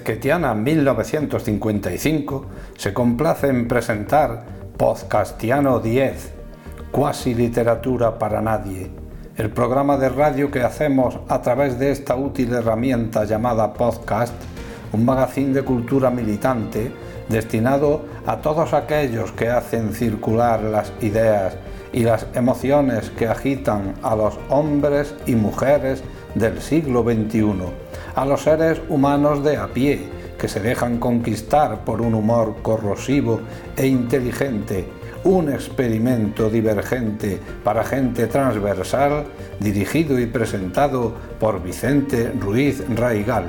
Bezquetiana 1955 se complace en presentar Podcastiano 10, cuasi literatura para nadie, el programa de radio que hacemos a través de esta útil herramienta llamada podcast, un magazín de cultura militante destinado a todos aquellos que hacen circular las ideas y las emociones que agitan a los hombres y mujeres del siglo XXI, a los seres humanos de a pie, que se dejan conquistar por un humor corrosivo e inteligente, un experimento divergente para gente transversal, dirigido y presentado por Vicente Ruiz Raigal.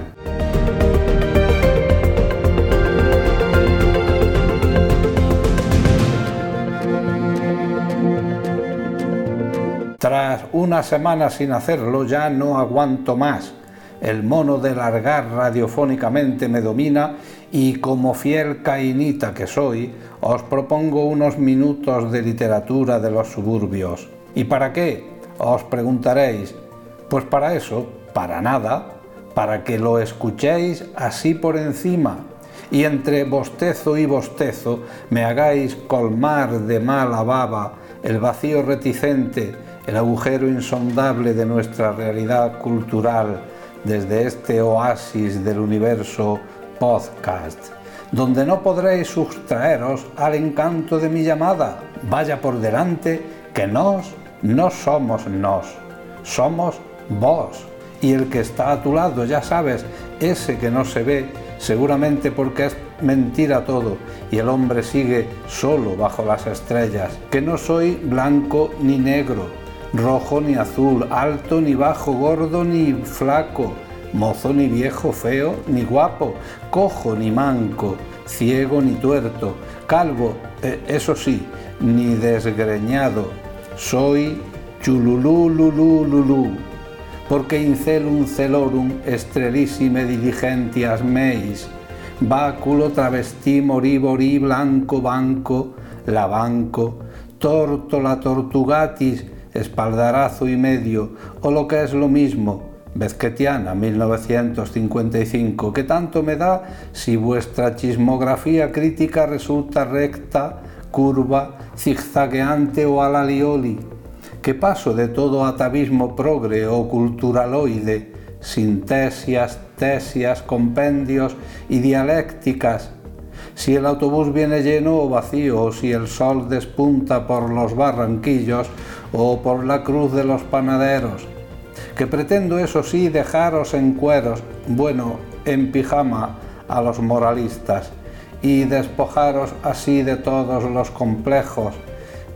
Tras una semana sin hacerlo ya no aguanto más. El mono de largar radiofónicamente me domina y como fiel cainita que soy, os propongo unos minutos de literatura de los suburbios. ¿Y para qué? Os preguntaréis. Pues para eso, para nada, para que lo escuchéis así por encima y entre bostezo y bostezo me hagáis colmar de mala baba el vacío reticente el agujero insondable de nuestra realidad cultural desde este oasis del universo podcast, donde no podréis sustraeros al encanto de mi llamada. Vaya por delante que nos no somos nos, somos vos. Y el que está a tu lado, ya sabes, ese que no se ve, seguramente porque es mentira todo y el hombre sigue solo bajo las estrellas, que no soy blanco ni negro, rojo ni azul, alto ni bajo, gordo ni flaco, mozo ni viejo, feo ni guapo, cojo ni manco, ciego ni tuerto, calvo, eh, eso sí, ni desgreñado. Soy chululú lulú lulú, porque incelum celorum estrelissime diligentias meis, báculo travestí morí blanco banco, la banco, tortola tortugatis, espaldarazo y medio, o lo que es lo mismo, Bezquetiana 1955, que tanto me da si vuestra chismografía crítica resulta recta, curva, zigzagueante o alalioli, que paso de todo atavismo progre o culturaloide, sintesias, tesias, compendios y dialécticas, si el autobús viene lleno o vacío, o si el sol despunta por los barranquillos o por la cruz de los panaderos. Que pretendo, eso sí, dejaros en cueros, bueno, en pijama a los moralistas, y despojaros así de todos los complejos,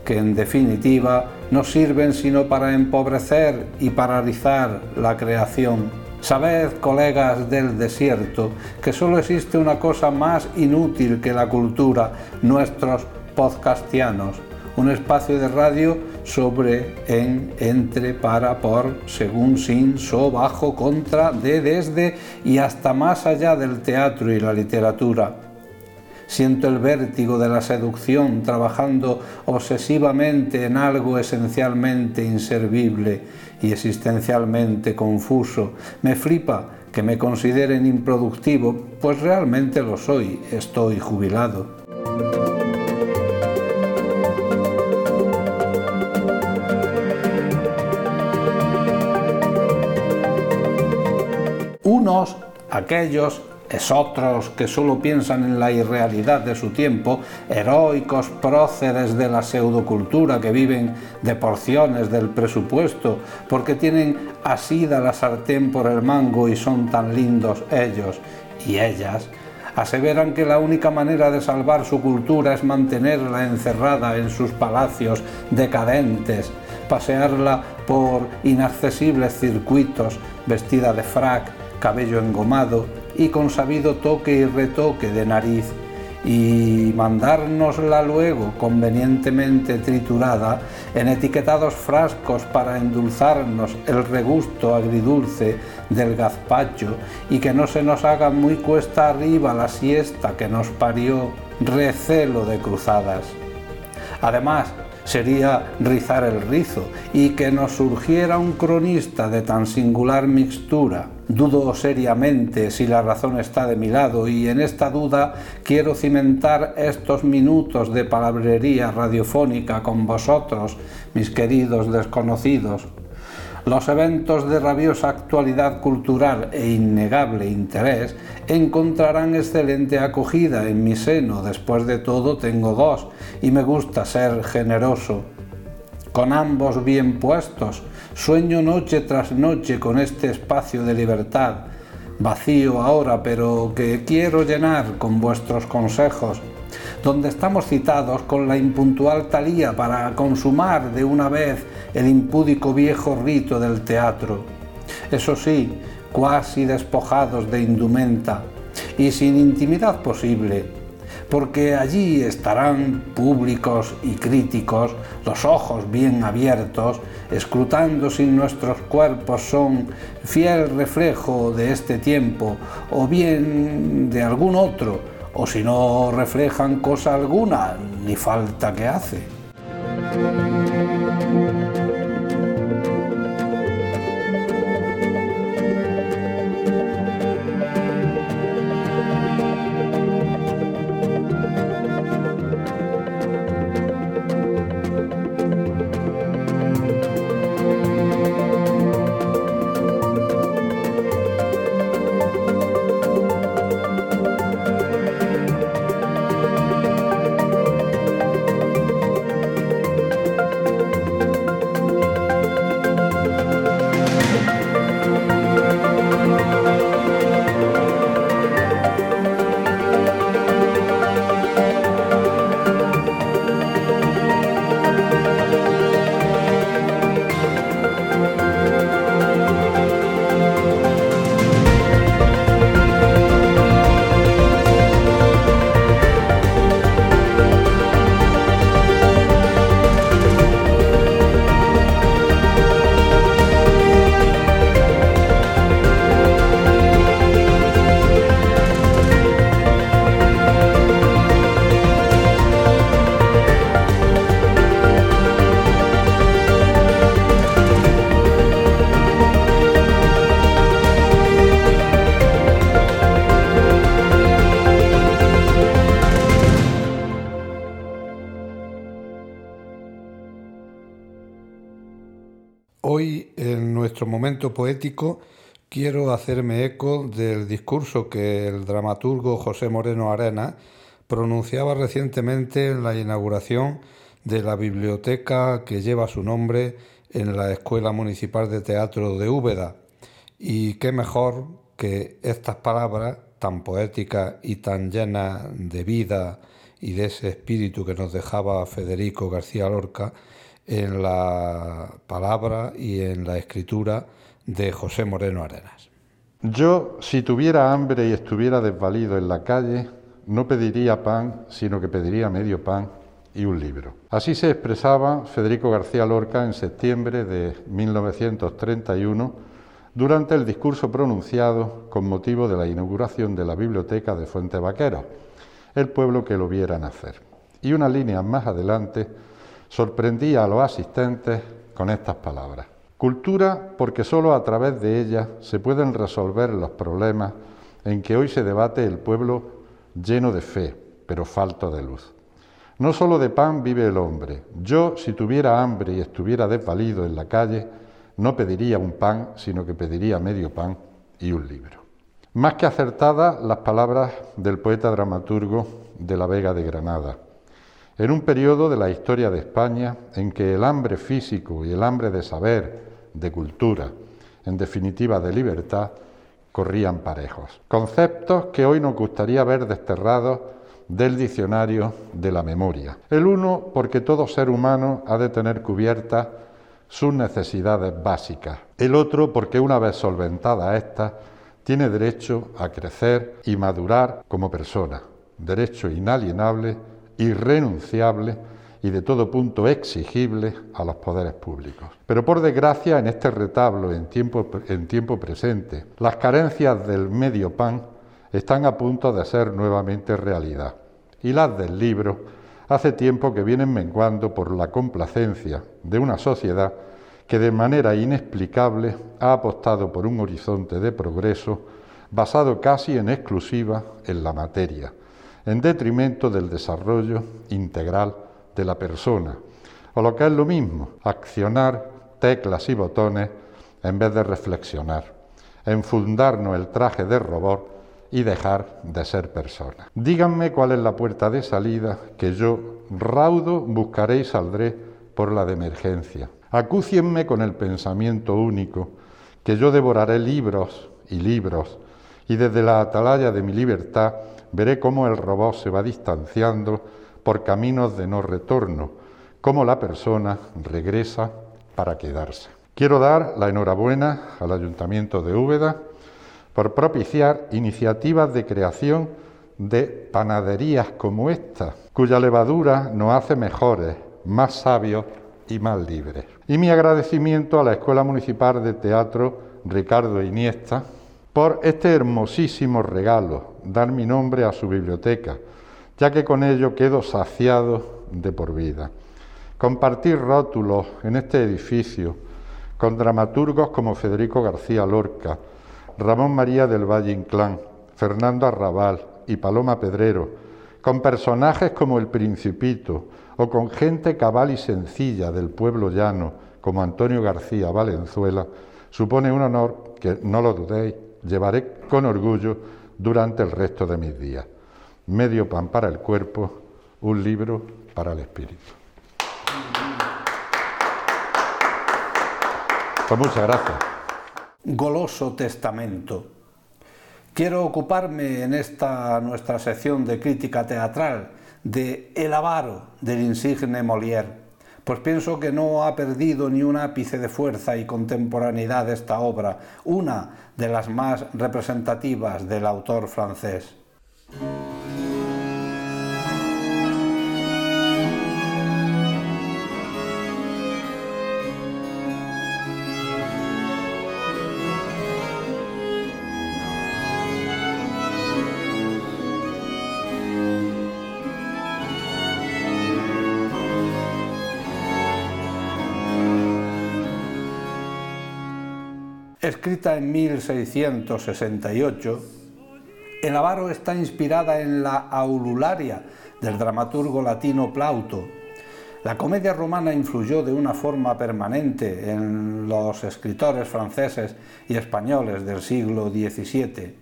que en definitiva no sirven sino para empobrecer y paralizar la creación Sabed, colegas del desierto, que solo existe una cosa más inútil que la cultura, nuestros podcastianos, un espacio de radio sobre, en, entre, para, por, según, sin, so, bajo, contra, de, desde y hasta más allá del teatro y la literatura Siento el vértigo de la seducción trabajando obsesivamente en algo esencialmente inservible y existencialmente confuso. Me flipa que me consideren improductivo, pues realmente lo soy, estoy jubilado. Aquellos otros que solo piensan en la irrealidad de su tiempo, heroicos próceres de la pseudocultura que viven de porciones del presupuesto, porque tienen asida la sartén por el mango y son tan lindos ellos y ellas, aseveran que la única manera de salvar su cultura es mantenerla encerrada en sus palacios decadentes, pasearla por inaccesibles circuitos, vestida de frac, cabello engomado, y con sabido toque y retoque de nariz y mandárnosla luego convenientemente triturada en etiquetados frascos para endulzarnos el regusto agridulce del gazpacho y que no se nos haga muy cuesta arriba la siesta que nos parió recelo de cruzadas. Además, sería rizar el rizo y que nos surgiera un cronista de tan singular mixtura. Dudo seriamente si la razón está de mi lado y en esta duda quiero cimentar estos minutos de palabrería radiofónica con vosotros, mis queridos desconocidos. Los eventos de rabiosa actualidad cultural e innegable interés encontrarán excelente acogida en mi seno. Después de todo tengo dos y me gusta ser generoso. Con ambos bien puestos, sueño noche tras noche con este espacio de libertad, vacío ahora, pero que quiero llenar con vuestros consejos donde estamos citados con la impuntual talía para consumar de una vez el impúdico viejo rito del teatro. Eso sí, cuasi despojados de indumenta y sin intimidad posible, porque allí estarán públicos y críticos, los ojos bien abiertos, escrutando si nuestros cuerpos son fiel reflejo de este tiempo o bien de algún otro, o si no reflejan cosa alguna, ni falta que hace. Poético, quiero hacerme eco del discurso que el dramaturgo José Moreno Arena pronunciaba recientemente en la inauguración de la biblioteca que lleva su nombre en la Escuela Municipal de Teatro de Úbeda. Y qué mejor que estas palabras tan poéticas y tan llenas de vida y de ese espíritu que nos dejaba Federico García Lorca, en la palabra y en la escritura de José Moreno Arenas. Yo, si tuviera hambre y estuviera desvalido en la calle, no pediría pan, sino que pediría medio pan y un libro. Así se expresaba Federico García Lorca en septiembre de 1931 durante el discurso pronunciado con motivo de la inauguración de la biblioteca de Fuente Vaquero, el pueblo que lo viera nacer. Y una línea más adelante, sorprendía a los asistentes con estas palabras. Cultura porque sólo a través de ella se pueden resolver los problemas en que hoy se debate el pueblo lleno de fe, pero falto de luz. No sólo de pan vive el hombre. Yo, si tuviera hambre y estuviera desvalido en la calle, no pediría un pan, sino que pediría medio pan y un libro. Más que acertadas las palabras del poeta dramaturgo de la Vega de Granada, en un periodo de la historia de España en que el hambre físico y el hambre de saber, de cultura, en definitiva de libertad, corrían parejos. Conceptos que hoy nos gustaría ver desterrados del diccionario de la memoria. El uno porque todo ser humano ha de tener cubiertas sus necesidades básicas. El otro porque una vez solventada esta, tiene derecho a crecer y madurar como persona, derecho inalienable irrenunciable y de todo punto exigible a los poderes públicos. Pero por desgracia, en este retablo en tiempo, en tiempo presente, las carencias del medio pan están a punto de ser nuevamente realidad y las del libro hace tiempo que vienen menguando por la complacencia de una sociedad que de manera inexplicable ha apostado por un horizonte de progreso basado casi en exclusiva en la materia, en detrimento del desarrollo integral de la persona, o lo que es lo mismo, accionar teclas y botones en vez de reflexionar, enfundarnos el traje de robot y dejar de ser persona. Díganme cuál es la puerta de salida que yo, raudo, buscaré y saldré por la de emergencia. Acúcienme con el pensamiento único, que yo devoraré libros y libros, y desde la atalaya de mi libertad veré cómo el robot se va distanciando por caminos de no retorno, cómo la persona regresa para quedarse. Quiero dar la enhorabuena al Ayuntamiento de Úbeda por propiciar iniciativas de creación de panaderías como esta, cuya levadura nos hace mejores, más sabios y más libres. Y mi agradecimiento a la Escuela Municipal de Teatro Ricardo Iniesta por este hermosísimo regalo, dar mi nombre a su biblioteca, ya que con ello quedo saciado de por vida. Compartir rótulos en este edificio con dramaturgos como Federico García Lorca, Ramón María del Valle Inclán, Fernando Arrabal y Paloma Pedrero, con personajes como el Principito o con gente cabal y sencilla del pueblo llano como Antonio García Valenzuela, supone un honor que, no lo dudéis, llevaré con orgullo durante el resto de mis días. Medio pan para el cuerpo, un libro para el espíritu. Pues muchas gracias goloso testamento. Quiero ocuparme en esta nuestra sección de crítica teatral de El avaro del insigne Molière, pues pienso que no ha perdido ni un ápice de fuerza y contemporaneidad esta obra, una de las más representativas del autor francés. Escrita en 1668, El avaro está inspirada en la aulularia del dramaturgo latino Plauto. La comedia romana influyó de una forma permanente en los escritores franceses y españoles del siglo XVII.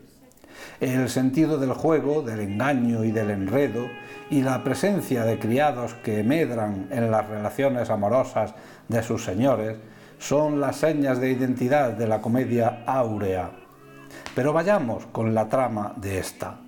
El sentido del juego, del engaño y del enredo, y la presencia de criados que medran en las relaciones amorosas de sus señores, son las señas de identidad de la comedia áurea. Pero vayamos con la trama de esta.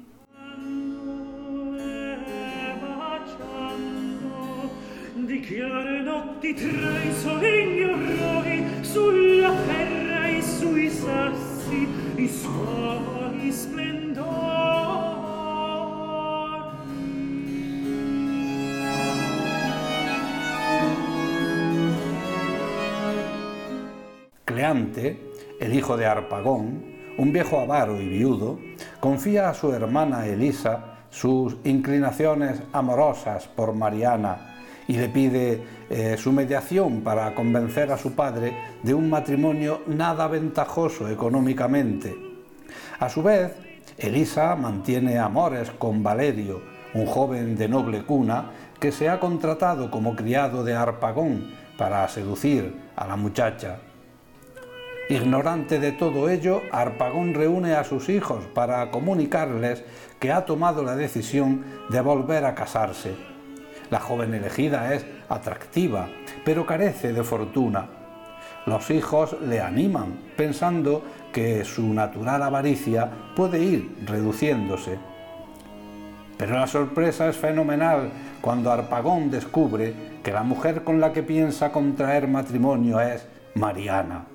El hijo de Arpagón, un viejo avaro y viudo, confía a su hermana Elisa sus inclinaciones amorosas por Mariana y le pide eh, su mediación para convencer a su padre de un matrimonio nada ventajoso económicamente. A su vez, Elisa mantiene amores con Valerio, un joven de noble cuna que se ha contratado como criado de Arpagón para seducir a la muchacha. Ignorante de todo ello, Arpagón reúne a sus hijos para comunicarles que ha tomado la decisión de volver a casarse. La joven elegida es atractiva, pero carece de fortuna. Los hijos le animan, pensando que su natural avaricia puede ir reduciéndose. Pero la sorpresa es fenomenal cuando Arpagón descubre que la mujer con la que piensa contraer matrimonio es Mariana.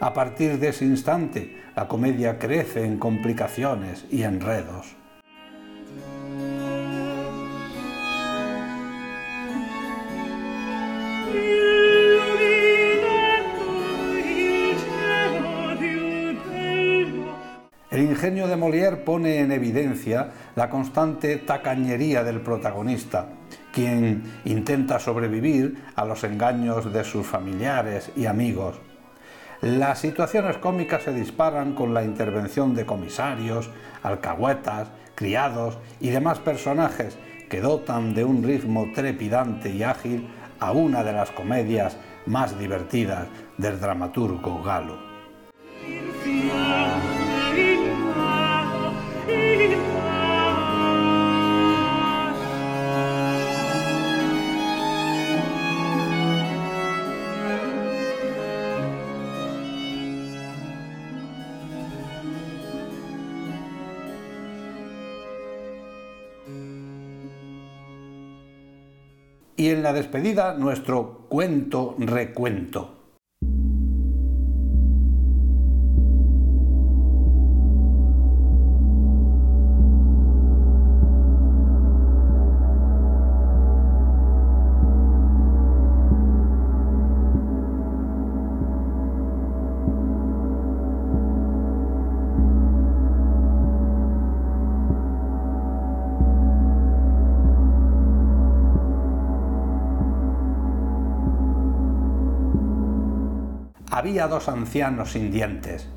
A partir de ese instante, la comedia crece en complicaciones y enredos. El ingenio de Molière pone en evidencia la constante tacañería del protagonista quien intenta sobrevivir a los engaños de sus familiares y amigos. Las situaciones cómicas se disparan con la intervención de comisarios, alcahuetas, criados y demás personajes que dotan de un ritmo trepidante y ágil a una de las comedias más divertidas del dramaturgo galo. Y en la despedida nuestro cuento recuento. Dos ancianos sin dientes.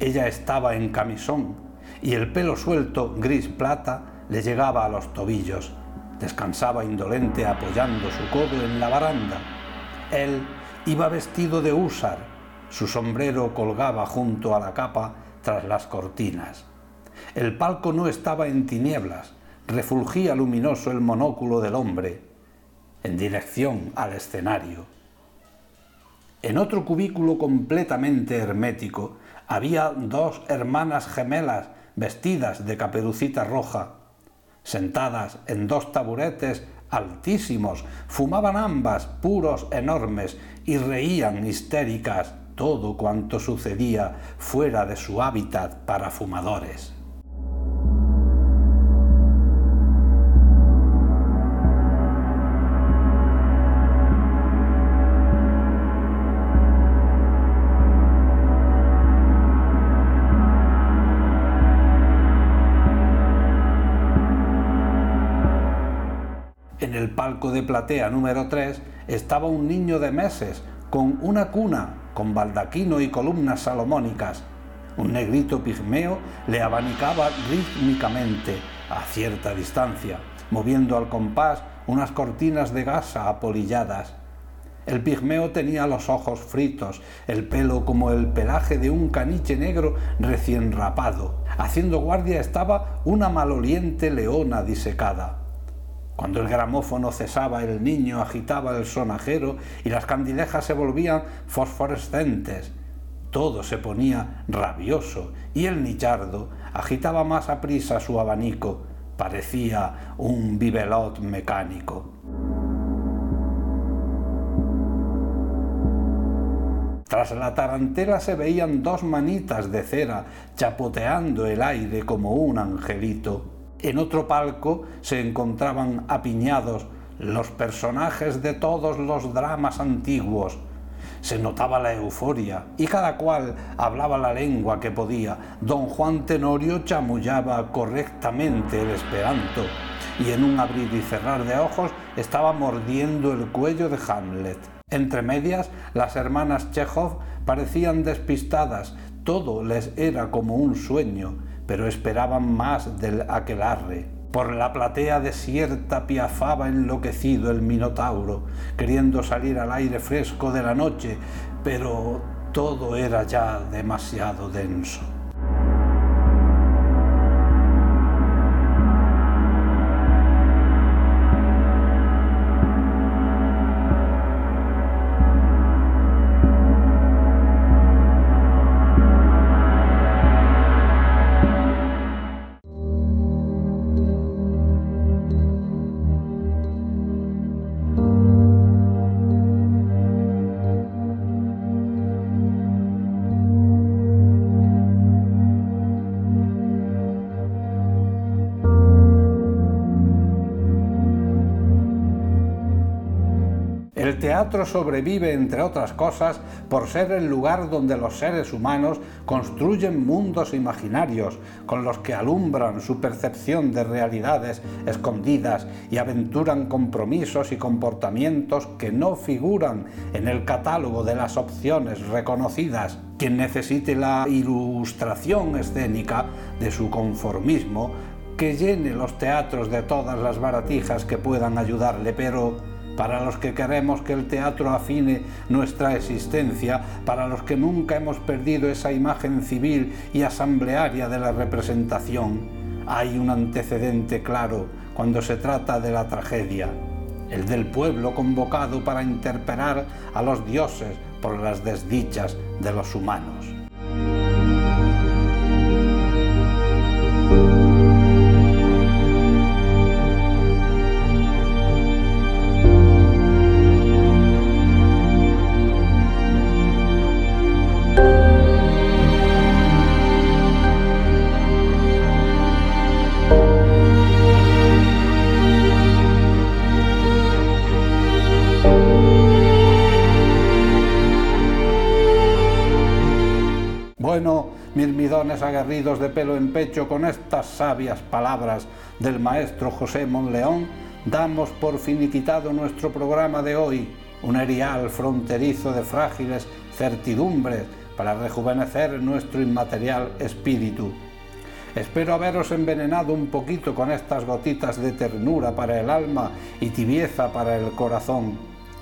Ella estaba en camisón y el pelo suelto, gris plata, le llegaba a los tobillos. Descansaba indolente apoyando su codo en la baranda. Él iba vestido de húsar. Su sombrero colgaba junto a la capa tras las cortinas. El palco no estaba en tinieblas, refulgía luminoso el monóculo del hombre, en dirección al escenario. En otro cubículo completamente hermético había dos hermanas gemelas vestidas de caperucita roja. Sentadas en dos taburetes altísimos, fumaban ambas puros enormes y reían histéricas todo cuanto sucedía fuera de su hábitat para fumadores. De platea número 3 estaba un niño de meses con una cuna con baldaquino y columnas salomónicas. Un negrito pigmeo le abanicaba rítmicamente a cierta distancia, moviendo al compás unas cortinas de gasa apolilladas. El pigmeo tenía los ojos fritos, el pelo como el pelaje de un caniche negro recién rapado. Haciendo guardia estaba una maloliente leona disecada. Cuando el gramófono cesaba, el niño agitaba el sonajero y las candilejas se volvían fosforescentes. Todo se ponía rabioso y el nichardo agitaba más a prisa su abanico. Parecía un bibelot mecánico. Tras la tarantela se veían dos manitas de cera chapoteando el aire como un angelito. En otro palco se encontraban apiñados los personajes de todos los dramas antiguos. Se notaba la euforia y cada cual hablaba la lengua que podía. Don Juan Tenorio chamullaba correctamente el esperanto y en un abrir y cerrar de ojos estaba mordiendo el cuello de Hamlet. Entre medias, las hermanas Chekhov parecían despistadas, todo les era como un sueño pero esperaban más del aquelarre. Por la platea desierta piafaba enloquecido el Minotauro, queriendo salir al aire fresco de la noche, pero todo era ya demasiado denso. Teatro sobrevive, entre otras cosas, por ser el lugar donde los seres humanos construyen mundos imaginarios con los que alumbran su percepción de realidades escondidas y aventuran compromisos y comportamientos que no figuran en el catálogo de las opciones reconocidas. Quien necesite la ilustración escénica de su conformismo, que llene los teatros de todas las baratijas que puedan ayudarle, pero para los que queremos que el teatro afine nuestra existencia, para los que nunca hemos perdido esa imagen civil y asamblearia de la representación, hay un antecedente claro cuando se trata de la tragedia, el del pueblo convocado para interpelar a los dioses por las desdichas de los humanos. De pelo en pecho, con estas sabias palabras del maestro José Monleón, damos por finiquitado nuestro programa de hoy, un erial fronterizo de frágiles certidumbres para rejuvenecer nuestro inmaterial espíritu. Espero haberos envenenado un poquito con estas gotitas de ternura para el alma y tibieza para el corazón.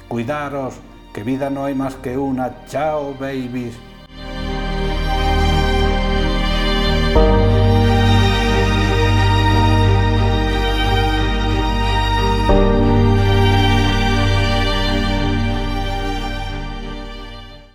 Cuidaros, que vida no hay más que una. Chao, babies.